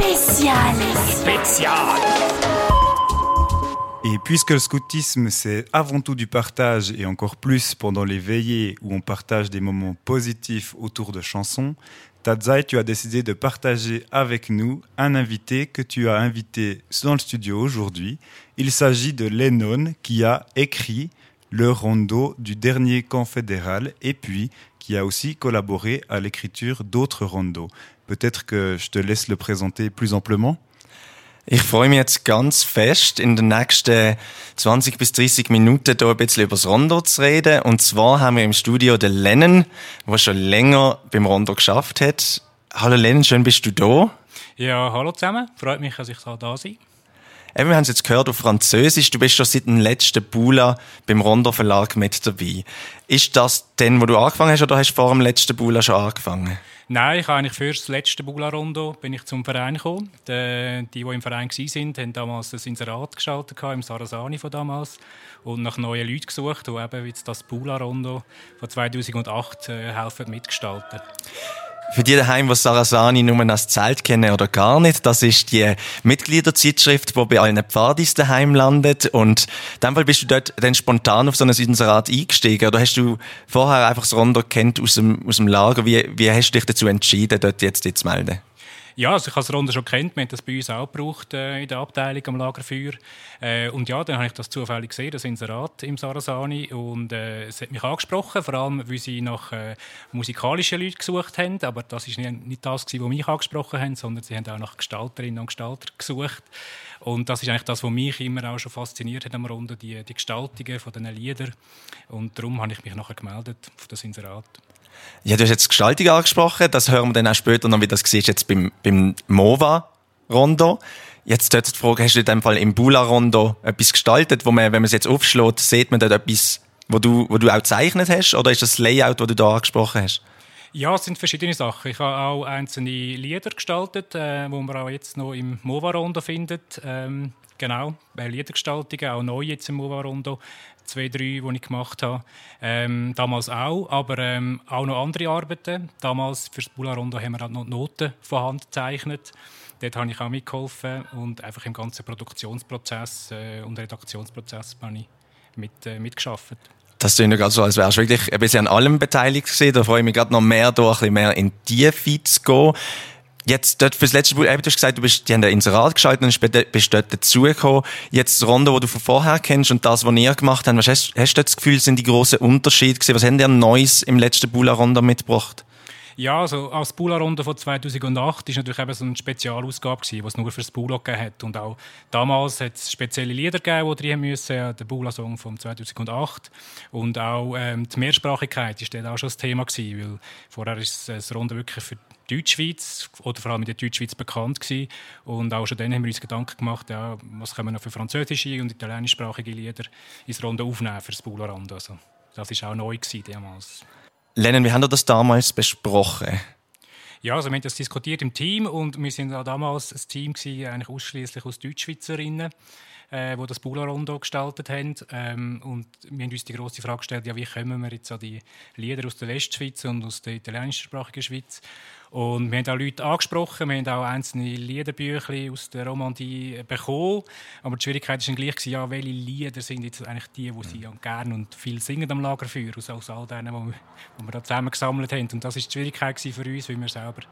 Spécial. Spécial. Et puisque le scoutisme, c'est avant tout du partage, et encore plus pendant les veillées où on partage des moments positifs autour de chansons, Tadzai, tu as décidé de partager avec nous un invité que tu as invité dans le studio aujourd'hui. Il s'agit de Lennon qui a écrit le rondo du dernier camp fédéral et puis qui a aussi collaboré à l'écriture d'autres rondos. Peut-être que je te laisse le présenter plus amplement. Ich freue mich jetzt ganz fest, in den nächsten 20 bis 30 Minuten hier ein bisschen über das Rondo zu reden. Und zwar haben wir im Studio den Lennon, der schon länger beim Rondo geschafft hat. Hallo Lennon, schön bist du da. Ja, hallo zusammen. Freut mich, dass ich da sein Eben, wir haben es jetzt gehört auf Französisch. Du bist schon seit dem letzten Bula beim Rondo Verlag mit dabei. Ist das denn, wo du angefangen hast, oder hast du vor dem letzten Bula schon angefangen? Nein, ich habe eigentlich für das letzte Bula-Rondo bin ich zum Verein gekommen. Die, die, die im Verein waren, haben damals ein Inserat gestaltet, im Sarasani von damals. Und nach neuen Leuten gesucht, die eben jetzt das Bula-Rondo von 2008 äh, helfen mitgestalten. Für die daheim, die Sarasani nur als Zelt kennen oder gar nicht, das ist die Mitgliederzeitschrift, die bei allen Pfadis daheim landet. Und in dem Fall bist du dort dann spontan auf so ein Inserat eingestiegen. Oder hast du vorher einfach das Rondo kennt aus dem, aus dem Lager? Wie, wie hast du dich dazu entschieden, dort jetzt zu melden? Ja, also ich habe das Runde schon kennt. Wir haben das bei uns auch gebraucht äh, in der Abteilung am Lagerfeuer. Äh, und ja, dann habe ich das zufällig gesehen, das Inserat im Sarasani. Und äh, es hat mich angesprochen, vor allem, weil sie nach äh, musikalischen Leuten gesucht haben. Aber das war nicht, nicht das, was mich angesprochen haben, sondern sie haben auch nach Gestalterinnen und Gestalter gesucht. Und das ist eigentlich das, was mich immer auch schon fasziniert hat am Runde, die, die Gestaltungen von diesen Liedern. Und darum habe ich mich nachher gemeldet auf das Inserat. Ja, du hast jetzt Gestaltung angesprochen, das hören wir dann auch später noch, wie das siehst jetzt beim, beim MOVA-Rondo. Jetzt dort die Frage, hast du in dem Fall im Bula-Rondo etwas gestaltet, wo man, wenn man es jetzt aufschlägt, sieht man dort etwas, wo du, wo du auch gezeichnet hast? Oder ist das Layout, das du da angesprochen hast? Ja, es sind verschiedene Sachen. Ich habe auch einzelne Lieder gestaltet, äh, wo man auch jetzt noch im MOVA-Rondo findet. Ähm, genau, Liedergestaltungen, auch neu jetzt im MOVA-Rondo zwei, drei, die ich gemacht habe. Ähm, damals auch, aber ähm, auch noch andere Arbeiten. Damals für das Bula Rondo haben wir halt noch Noten von Hand gezeichnet. Dort habe ich auch mitgeholfen und einfach im ganzen Produktionsprozess äh, und Redaktionsprozess habe ich mit, äh, mitgeschafft. Das klingt gerade so, als wärst du wirklich ein bisschen an allem beteiligt gewesen. Da freue ich mich gerade noch mehr, da ein bisschen mehr in die Tiefe zu gehen. Jetzt dort fürs letzte Buch, du hast gesagt, du bist, die haben ein Inserat geschaltet und bist dort dazugekommen. Jetzt das Rondo, das du von vorher kennst und das, was ihr gemacht habt, was hast, hast du das Gefühl, sind die grossen Unterschiede gewesen? Was haben ihr Neues im letzten Bula Rondo mitgebracht? Ja, also als Bula-Runde von 2008 war natürlich eben so eine Spezialausgabe, die es nur für das Bula gegeben hat. Und auch damals hat es spezielle Lieder gegeben, die drin müssen, der Bula-Song von 2008. Und auch ähm, die Mehrsprachigkeit war auch schon das Thema, gewesen, weil vorher ist das Runde wirklich für Deutschschweiz oder vor allem in der Deutschschweiz bekannt gewesen. Und auch schon dann haben wir uns Gedanken gemacht, ja, was können wir noch für französische und italienischsprachige Lieder ins Runde aufnehmen für das Bula-Rand. Also, das war auch neu gewesen damals. Lennon, wie haben das damals besprochen? Ja, also wir haben das diskutiert im Team und wir sind auch damals ein Team gewesen, eigentlich ausschließlich aus Deutschschweizerinnen äh, die das Bula Rondo gestaltet haben. Ähm, und wir haben uns die große Frage gestellt, ja, wie kommen wir jetzt an die Lieder aus der Westschweiz und aus der italienischsprachigen Schweiz? Und wir haben auch Leute angesprochen, wir haben auch einzelne Liederbücher aus der Romandie bekommen. Aber die Schwierigkeit war dann gleich, ja, welche Lieder sind jetzt eigentlich die, die sie gerne und viel singen am Lagerfeuer, aus, aus all denen, die wir, die wir da zusammen gesammelt haben. Und das war die Schwierigkeit für uns, weil wir selber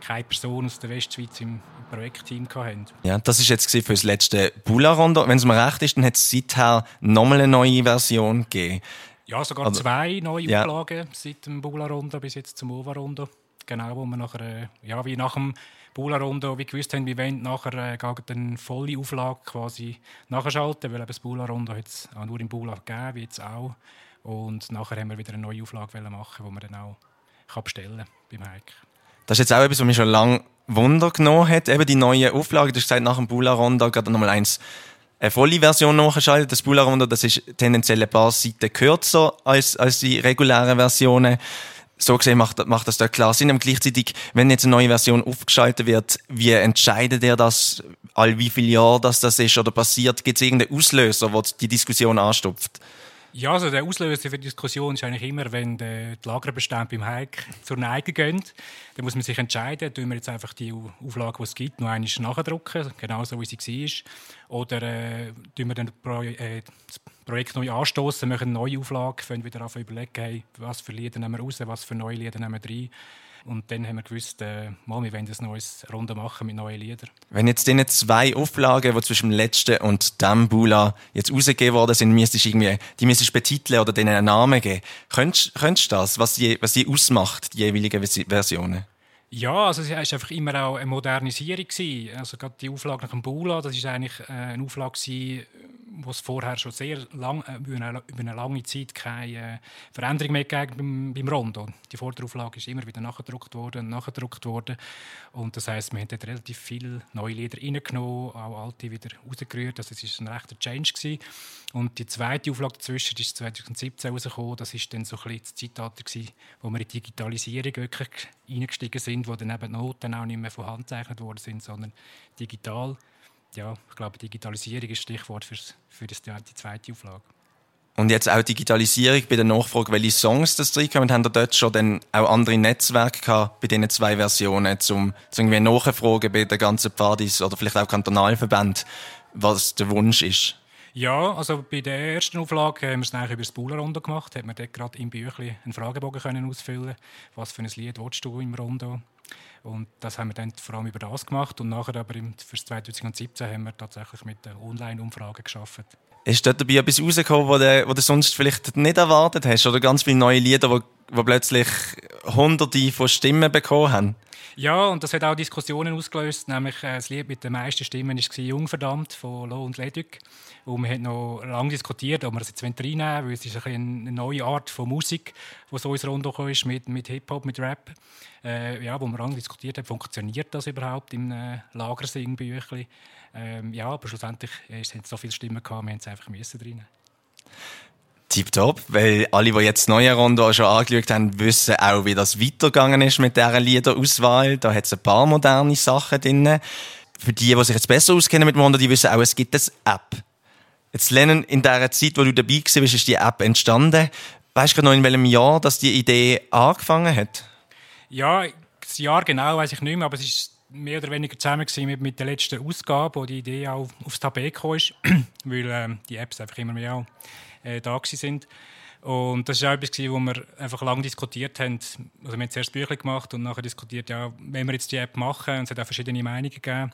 keine Person aus der Westschweiz im Projektteam hatten. Ja, das war jetzt für das letzte Bula-Rondo. Wenn es mir recht ist, dann hat es seither nochmal eine neue Version gegeben. Ja, sogar also, zwei neue ja. Auflagen seit dem Bula-Rondo bis jetzt zum Ova-Rondo genau, wo wir nachher, äh, ja, wie nach dem Bula-Rondo, wie gewusst haben, wir wollen nachher äh, eine volle Auflage quasi nachschalten, weil eben das Bula-Rondo hat es auch nur im Bula gegeben, wie jetzt auch. Und nachher haben wir wieder eine neue Auflage machen, die man dann auch kann bestellen beim Hike. Das ist jetzt auch etwas, was mich schon lange Wunder genommen hat, eben die neue Auflage. Du hast gesagt, nach dem Bula-Rondo gerade nochmal eins eine volle Version nachgeschaltet. Das Bula-Rondo, das ist tendenziell ein paar Seiten kürzer als, als die regulären Versionen so gesehen macht, macht das da klar Sinn. Und gleichzeitig, wenn jetzt eine neue Version aufgeschaltet wird, wie entscheidet er das, all wie viele Jahre das, das ist oder passiert? Gibt es irgendeinen Auslöser, der die Diskussion anstupft? Ja, also der Auslöser für die Diskussion ist eigentlich immer, wenn die Lagerbestände beim Hike zur Neige gehen. Dann muss man sich entscheiden, tun wir jetzt einfach die Auflage, die es gibt, noch einmal nachdrucken, genauso wie sie war. Oder äh, wir dann äh, das Projekt neu anstoßen, machen eine neue Auflage, können wieder überlegen, hey, was für Lieder nehmen wir raus, was für neue Lieder nehmen wir rein. Und dann haben wir gewusst, äh, mal, wir wollen ein neues Runde machen mit neuen Liedern. Wenn jetzt diese zwei Auflagen, die zwischen dem letzten und dem Bula jetzt rausgegeben worden sind, müsstest du irgendwie, die müsstest betiteln oder denen einen Namen geben. Könntest, könntest du das, was die, was die ausmacht, die jeweiligen Versionen? Ja, also es war einfach immer auch eine Modernisierung. Also gerade die Auflage nach dem Bula, das war eigentlich äh, eine Auflage, es vorher schon sehr lang, äh, über, eine, über, eine, lange Zeit keine äh, Veränderung mehr gegeben beim, beim Rondo. Die Vorderauflage ist immer wieder nachgedruckt worden nachgedruckt worden. Und das heisst, wir haben relativ viele neue Lieder reingenommen, auch alte wieder rausgerührt. Also es war ein rechter Change. Gewesen. Und die zweite Auflage dazwischen ist 2017 rausgekommen. Das war dann so ein bisschen das Zeitalter, gewesen, wo wir in die Digitalisierung wirklich eingestiegen sind, wo dann eben Noten auch nicht mehr von Hand gezeichnet worden sind, sondern digital ja, ich glaube, Digitalisierung ist Stichwort für, für das, die zweite Auflage. Und jetzt auch Digitalisierung bei der Nachfrage, welche Songs das reinkommen, haben da dort schon dann auch andere Netzwerke gehabt bei diesen zwei Versionen, um, irgendwie nachzufragen bei den ganzen Pfadis oder vielleicht auch Kantonalverbänden, was der Wunsch ist? Ja, also bei der ersten Auflage haben wir es eigentlich über das Bauler-Rondo gemacht. Hat man dort gerade im Büchlein einen Fragebogen können ausfüllen Was für ein Lied willst du im Rondo? Und das haben wir dann vor allem über das gemacht. Und nachher aber für 2017 haben wir tatsächlich mit der Online-Umfrage geschafft. Ist dort dabei etwas rausgekommen, was du, du sonst vielleicht nicht erwartet hast? Oder ganz viele neue Lieder, die, die plötzlich hunderte von Stimmen bekommen haben? Ja, und das hat auch Diskussionen ausgelöst. Nämlich äh, das Lied mit den meisten Stimmen war «Jungverdammt» von Lo und Leduc. Und wir haben noch lange diskutiert, ob wir das jetzt reinnehmen wollen, weil es ist ein eine neue Art von Musik, die so ins Runde ist, mit, mit Hip-Hop, mit Rap. Äh, ja, wo wir lange diskutiert haben, funktioniert das überhaupt im äh, Lagersingbüchlein? Ähm, ja, aber schlussendlich äh, es so viele Stimmen gehabt, wir haben es einfach müssen drin. Tipptopp, weil alle, die jetzt neue Runde schon angeschaut haben, wissen auch, wie das weitergegangen ist mit dieser Liederauswahl. Da hat es ein paar moderne Sachen drin. Für die, die sich jetzt besser auskennen mit Rondo, die wissen auch, es gibt eine App. Jetzt, Lennon, in der Zeit, wo du dabei warst, ist die App entstanden. Weißt du noch, in welchem Jahr dass die Idee angefangen hat? Ja, das Jahr genau weiß ich nicht mehr, aber es ist mehr oder weniger zusammen mit, mit der letzten Ausgabe, wo die Idee auch aufs Tablet kam, weil ähm, die Apps einfach immer mehr äh, da sind. Und das war auch etwas, wo wir einfach lange diskutiert haben. Also wir haben zuerst Bücher gemacht und nachher diskutiert, ja, wenn wir jetzt die App machen. Und es hat auch verschiedene Meinungen gegeben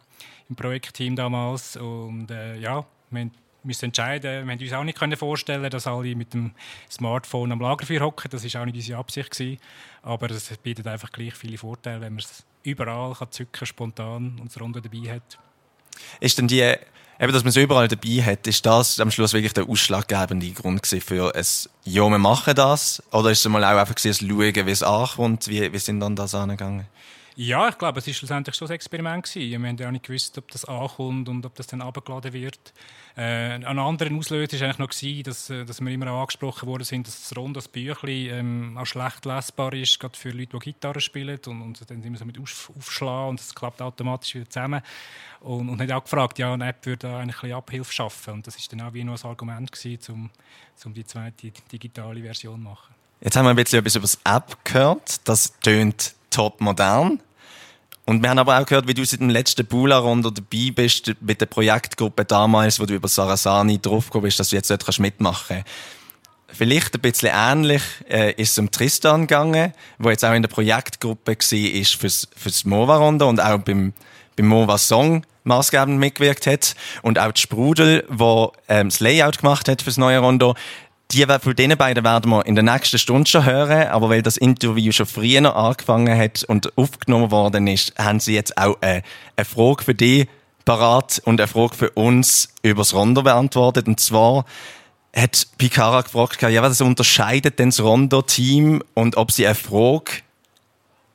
im Projektteam damals. Und äh, ja, wir müssen entscheiden. Wir haben uns auch nicht vorstellen dass alle mit dem Smartphone am Lagerfeuer hocken. Das war auch nicht unsere Absicht. Gewesen. Aber es bietet einfach gleich viele Vorteile, wenn man es überall kann zücken spontan und es Runde dabei hat. Ist denn die, eben, dass man es überall dabei hat, ist das am Schluss wirklich der ausschlaggebende Grund für es, ja, wir machen das? Oder ist es mal auch einfach ein Schauen, wie es ankommt? Wie, wie sind dann das angegangen? Ja, ich glaube, es war schlussendlich schon ein Experiment. Wir haben ja nicht gewusst, ob das ankommt und ob das dann abgeladen wird. Äh, ein anderer Auslöser war eigentlich noch, dass, äh, dass wir immer auch angesprochen worden sind, dass das Rond, das Büchlein, ähm, auch schlecht lesbar ist, gerade für Leute, die Gitarre spielen und, und dann immer so mit auf, aufschlagen und es klappt automatisch wieder zusammen. Und, und hat auch gefragt, ja, eine App würde eigentlich ein bisschen Abhilfe schaffen. Und das war dann auch wie noch ein Argument, um, um die zweite digitale Version zu machen. Jetzt haben wir ein bisschen etwas über das App gehört. Das tönt top modern. Und wir haben aber auch gehört, wie du seit dem letzten Bula-Runde dabei bist, mit der Projektgruppe damals, wo du über Sarasani draufgekommen bist, dass du jetzt dort mitmachen kannst. Vielleicht ein bisschen ähnlich äh, ist es um Tristan gegangen, wo jetzt auch in der Projektgruppe war fürs, fürs Mova-Runde und auch beim, beim Mova-Song maßgebend mitgewirkt hat. Und auch die Sprudel, wo ähm, das Layout gemacht hat fürs neue Rondo, die von diesen beiden werden wir in der nächsten Stunde schon hören, aber weil das Interview schon früher angefangen hat und aufgenommen worden ist, haben sie jetzt auch eine, eine Frage für dich parat und eine Frage für uns über das Rondo beantwortet. Und zwar hat Picara gefragt, ja, was unterscheidet denn das Rondo-Team und ob sie eine Frage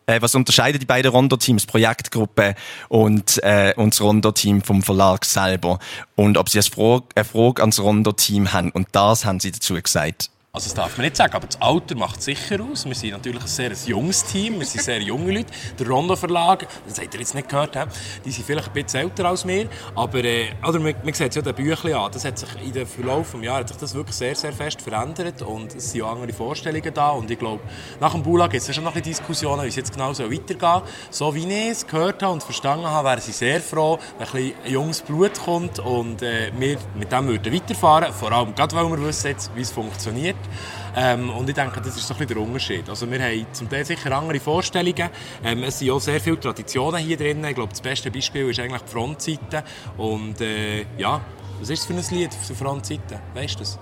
äh, was unterscheidet die beiden Rondo-Teams, Projektgruppe und, äh, und das Rondo-Team vom Verlag selber? Und ob sie eine Frage, eine Frage ans Rondo-Team haben. Und das haben sie dazu gesagt. Also das darf man nicht sagen, aber das Alter macht sicher aus. Wir sind natürlich ein sehr junges Team, wir sind sehr junge Leute. Der Rondo Verlag, das habt ihr jetzt nicht gehört, die sind vielleicht ein bisschen älter als wir, aber äh, oder man, man sieht es ja den Büchlein an, das hat sich in den Verlauf des Jahres hat sich das wirklich sehr, sehr fest verändert und es sind auch andere Vorstellungen da und ich glaube, nach dem Bulag gibt es schon noch ein Diskussionen, wie es jetzt genau so weitergehen So wie ich es gehört habe und verstanden habe, wären sie sehr froh, wenn ein bisschen junges Blut kommt und äh, wir mit dem würden weiterfahren, vor allem gerade, weil wir wissen jetzt, wie es funktioniert. Ähm, und ich denke, das ist so ein bisschen der Unterschied. Also wir haben zum Teil sicher andere Vorstellungen. Ähm, es sind auch sehr viele Traditionen hier drin. Ich glaube, das beste Beispiel ist eigentlich die Frontseite. Und äh, ja, was ist das für ein Lied auf der Frontseite? Weißt du das?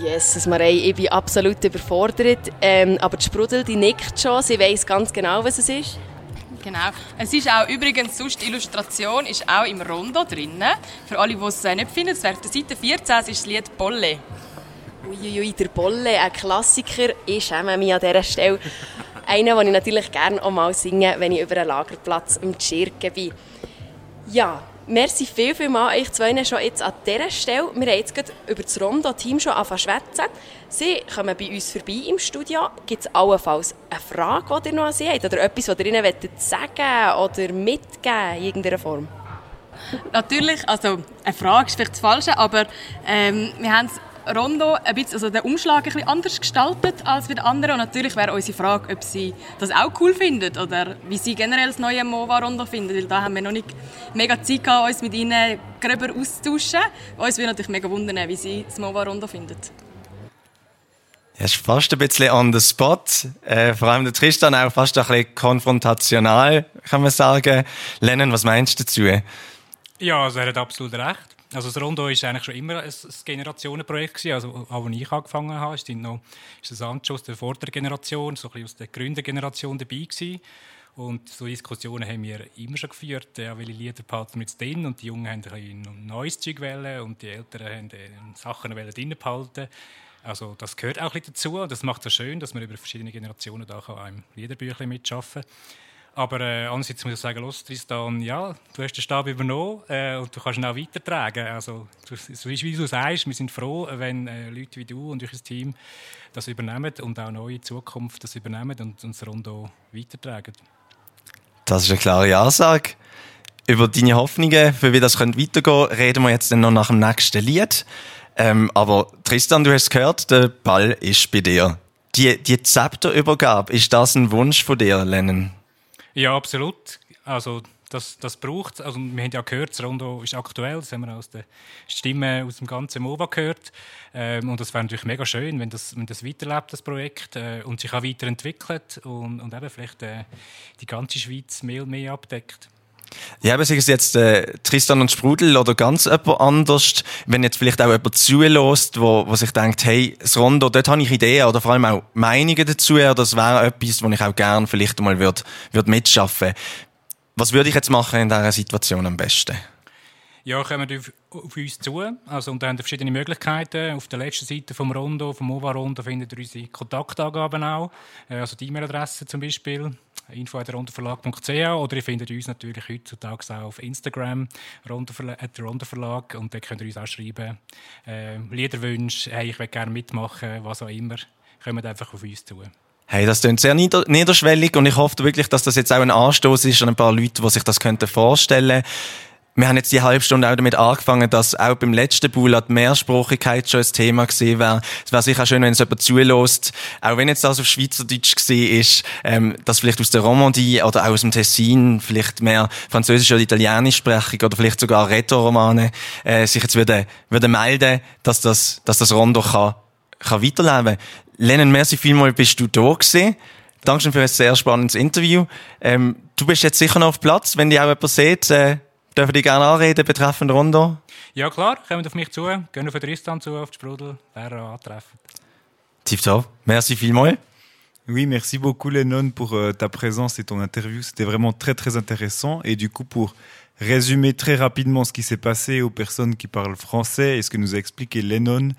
Jesus Marei, ich bin absolut überfordert. Ähm, aber die Sprudel, die nickt schon. Sie weiß ganz genau, was es ist. Genau. Es ist auch übrigens, sonst die Illustration ist auch im Rondo drin. Für alle, die es nicht finden, es wäre auf der Seite 14, ist das Lied «Bolle». Uiuiui, der Bolle, ein Klassiker. Ich schäme mich an dieser Stelle. Einen, den ich natürlich gerne auch mal singe, wenn ich über einen Lagerplatz im Tschirken bin. Ja, merci viel, viel mal euch zwei schon jetzt an dieser Stelle. Wir haben jetzt gerade über das Rondo-Team schon angefangen zu schwätzen. Sie kommen bei uns vorbei im Studio. Gibt es allenfalls eine Frage, die ihr noch an sie habt? Oder etwas, was ihr ihnen sagen oder mitgeben in irgendeiner Form? Natürlich, also eine Frage ist vielleicht das Falsche, aber ähm, wir haben es Rondo ein bisschen, also den Umschlag ein bisschen anders gestaltet als bei den anderen. Und natürlich wäre unsere Frage, ob sie das auch cool finden oder wie sie generell das neue Mova Rondo finden. Weil da haben wir noch nicht mega Zeit gehabt, uns mit ihnen gröber auszutauschen. Uns würde natürlich mega wundern, wie sie das Mova Rondo finden. Ja, ist fast ein bisschen on the spot. Äh, vor allem der Tristan auch fast ein bisschen konfrontational, kann man sagen. Lennon, was meinst du dazu? Ja, also er hat absolut recht. Also das Rondo ist eigentlich schon immer ein, Generationenprojekt gewesen. Also auch als ich angefangen habe, ist, noch, ist das Anschluss der vorderen Generation, so ein aus der Gründergeneration dabei gewesen. Und so Diskussionen haben wir immer schon geführt, ja, welche Lieder behalten wir jetzt drin und die Jungen haben ein neues Zeug wählen und die Älteren haben äh, Sachen drin behalten. Also das gehört auch ein bisschen dazu und das macht es schön, dass man über verschiedene Generationen da auch im Liederbüchlein mitschaffen kann. Aber äh, andererseits muss ich sagen, los, Tristan, ja, du hast den Stab übernommen äh, und du kannst ihn auch weitertragen. Also, so wie du sagst, wir sind froh, wenn äh, Leute wie du und euer Team das übernehmen und auch neue Zukunft das übernehmen und uns Rondo weitertragen. Das ist eine klare Ansage. Über deine Hoffnungen, für wie das weitergehen könnte, reden wir jetzt noch nach dem nächsten Lied. Ähm, aber Tristan, du hast gehört, der Ball ist bei dir. Die, die Zepterübergabe, ist das ein Wunsch von dir, Lennon? Ja, absolut. Also das, das braucht Also wir haben ja gehört, das Rondo ist aktuell, das haben wir aus der Stimme aus dem ganzen MOVA gehört. Ähm, und das wäre natürlich mega schön, wenn das, wenn das weiterlebt, das Projekt, äh, und sich auch weiterentwickelt und, und eben vielleicht äh, die ganze Schweiz mehr und mehr abdeckt. Ja, aber es jetzt äh, Tristan und Sprudel oder ganz jemand anders, wenn jetzt vielleicht auch jemand zulässt, wo, wo sich denkt, hey, das Rondo, dort habe ich Ideen oder vor allem auch Meinungen dazu, oder das wäre etwas, wo ich auch gerne vielleicht mal würde, würde mitschaffen. Was würde ich jetzt machen in dieser Situation am besten? Ja, kommen auf, auf uns zu. Also, und haben verschiedene Möglichkeiten. Auf der letzten Seite vom Rondo, vom OVA-Rondo, findet ihr unsere Kontaktangaben auch. Äh, also die E-Mail-Adresse zum Beispiel info.rondoverlag.ch oder ihr findet uns natürlich heutzutage auch auf Instagram, Rondoverlag, und da könnt ihr uns auch schreiben, äh, Liederwünsche, hey, ich will gerne mitmachen, was auch immer, kommt einfach auf uns zu. Hey, das klingt sehr nieder niederschwellig und ich hoffe wirklich, dass das jetzt auch ein Anstoß ist an ein paar Leute, die sich das vorstellen könnten wir haben jetzt die halbe Stunde auch damit angefangen, dass auch beim letzten Bulat Mehrsprachigkeit schon ein Thema gesehen wäre. Es wäre sicher schön, wenn es jemand zulässt, auch wenn jetzt das auf Schweizerdeutsch gesehen ist, ähm, dass vielleicht aus der Romandie oder auch aus dem Tessin vielleicht mehr Französisch oder Italienisch sprechen oder vielleicht sogar Retro-Romane äh, sich jetzt würde, würde melden, dass das, dass das Rondo kann, kann weiterleben. Lennon, merci vielmals, bist du da gewesen. Dankeschön für ein sehr spannendes Interview. Ähm, du bist jetzt sicher noch auf Platz, wenn dich auch jemand sieht, äh, Dürfen die gerne anreden betreffend Rondo? Ja klar, kommt auf mich zu, gehen auf Tristan zu, auf die Sprudel, wer antreffen. Tipptopp, merci vielmals. Oui, merci beaucoup Lennon pour euh, ta présence et ton interview. C'était vraiment très très intéressant. Et du coup, pour résumer très rapidement ce qui s'est passé aux personnes qui parlent français et ce que nous a expliqué Lennon,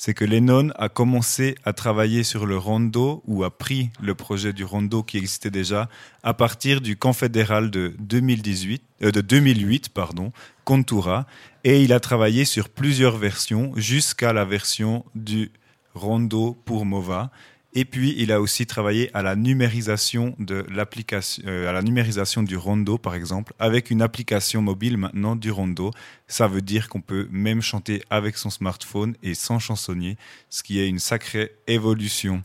c'est que Lennon a commencé à travailler sur le rondo ou a pris le projet du rondo qui existait déjà à partir du camp fédéral de 2018, euh, 2008, pardon, Contura, et il a travaillé sur plusieurs versions jusqu'à la version du Rondo pour Mova. Et puis, il a aussi travaillé à la numérisation de l'application, euh, à la numérisation du rondo, par exemple, avec une application mobile maintenant du rondo. Ça veut dire qu'on peut même chanter avec son smartphone et sans chansonnier, ce qui est une sacrée évolution.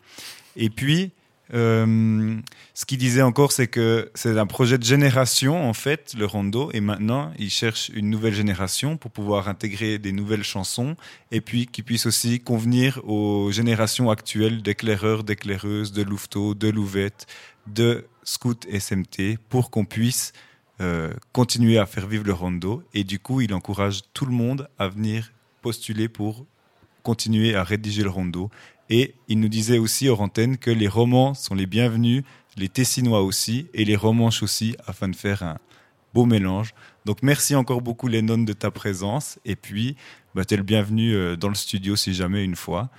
Et puis, euh, ce qu'il disait encore, c'est que c'est un projet de génération, en fait, le rondo, et maintenant, il cherche une nouvelle génération pour pouvoir intégrer des nouvelles chansons, et puis qui puisse aussi convenir aux générations actuelles d'éclaireurs, d'éclaireuses, de louveteaux, de louvettes, de scouts SMT, pour qu'on puisse euh, continuer à faire vivre le rondo. Et du coup, il encourage tout le monde à venir postuler pour continuer à rédiger le rondo et il nous disait aussi hors antenne que les romans sont les bienvenus, les tessinois aussi, et les romanches aussi, afin de faire un beau mélange. Donc merci encore beaucoup Lennon de ta présence, et puis bah, tu es le bienvenu euh, dans le studio si jamais une fois.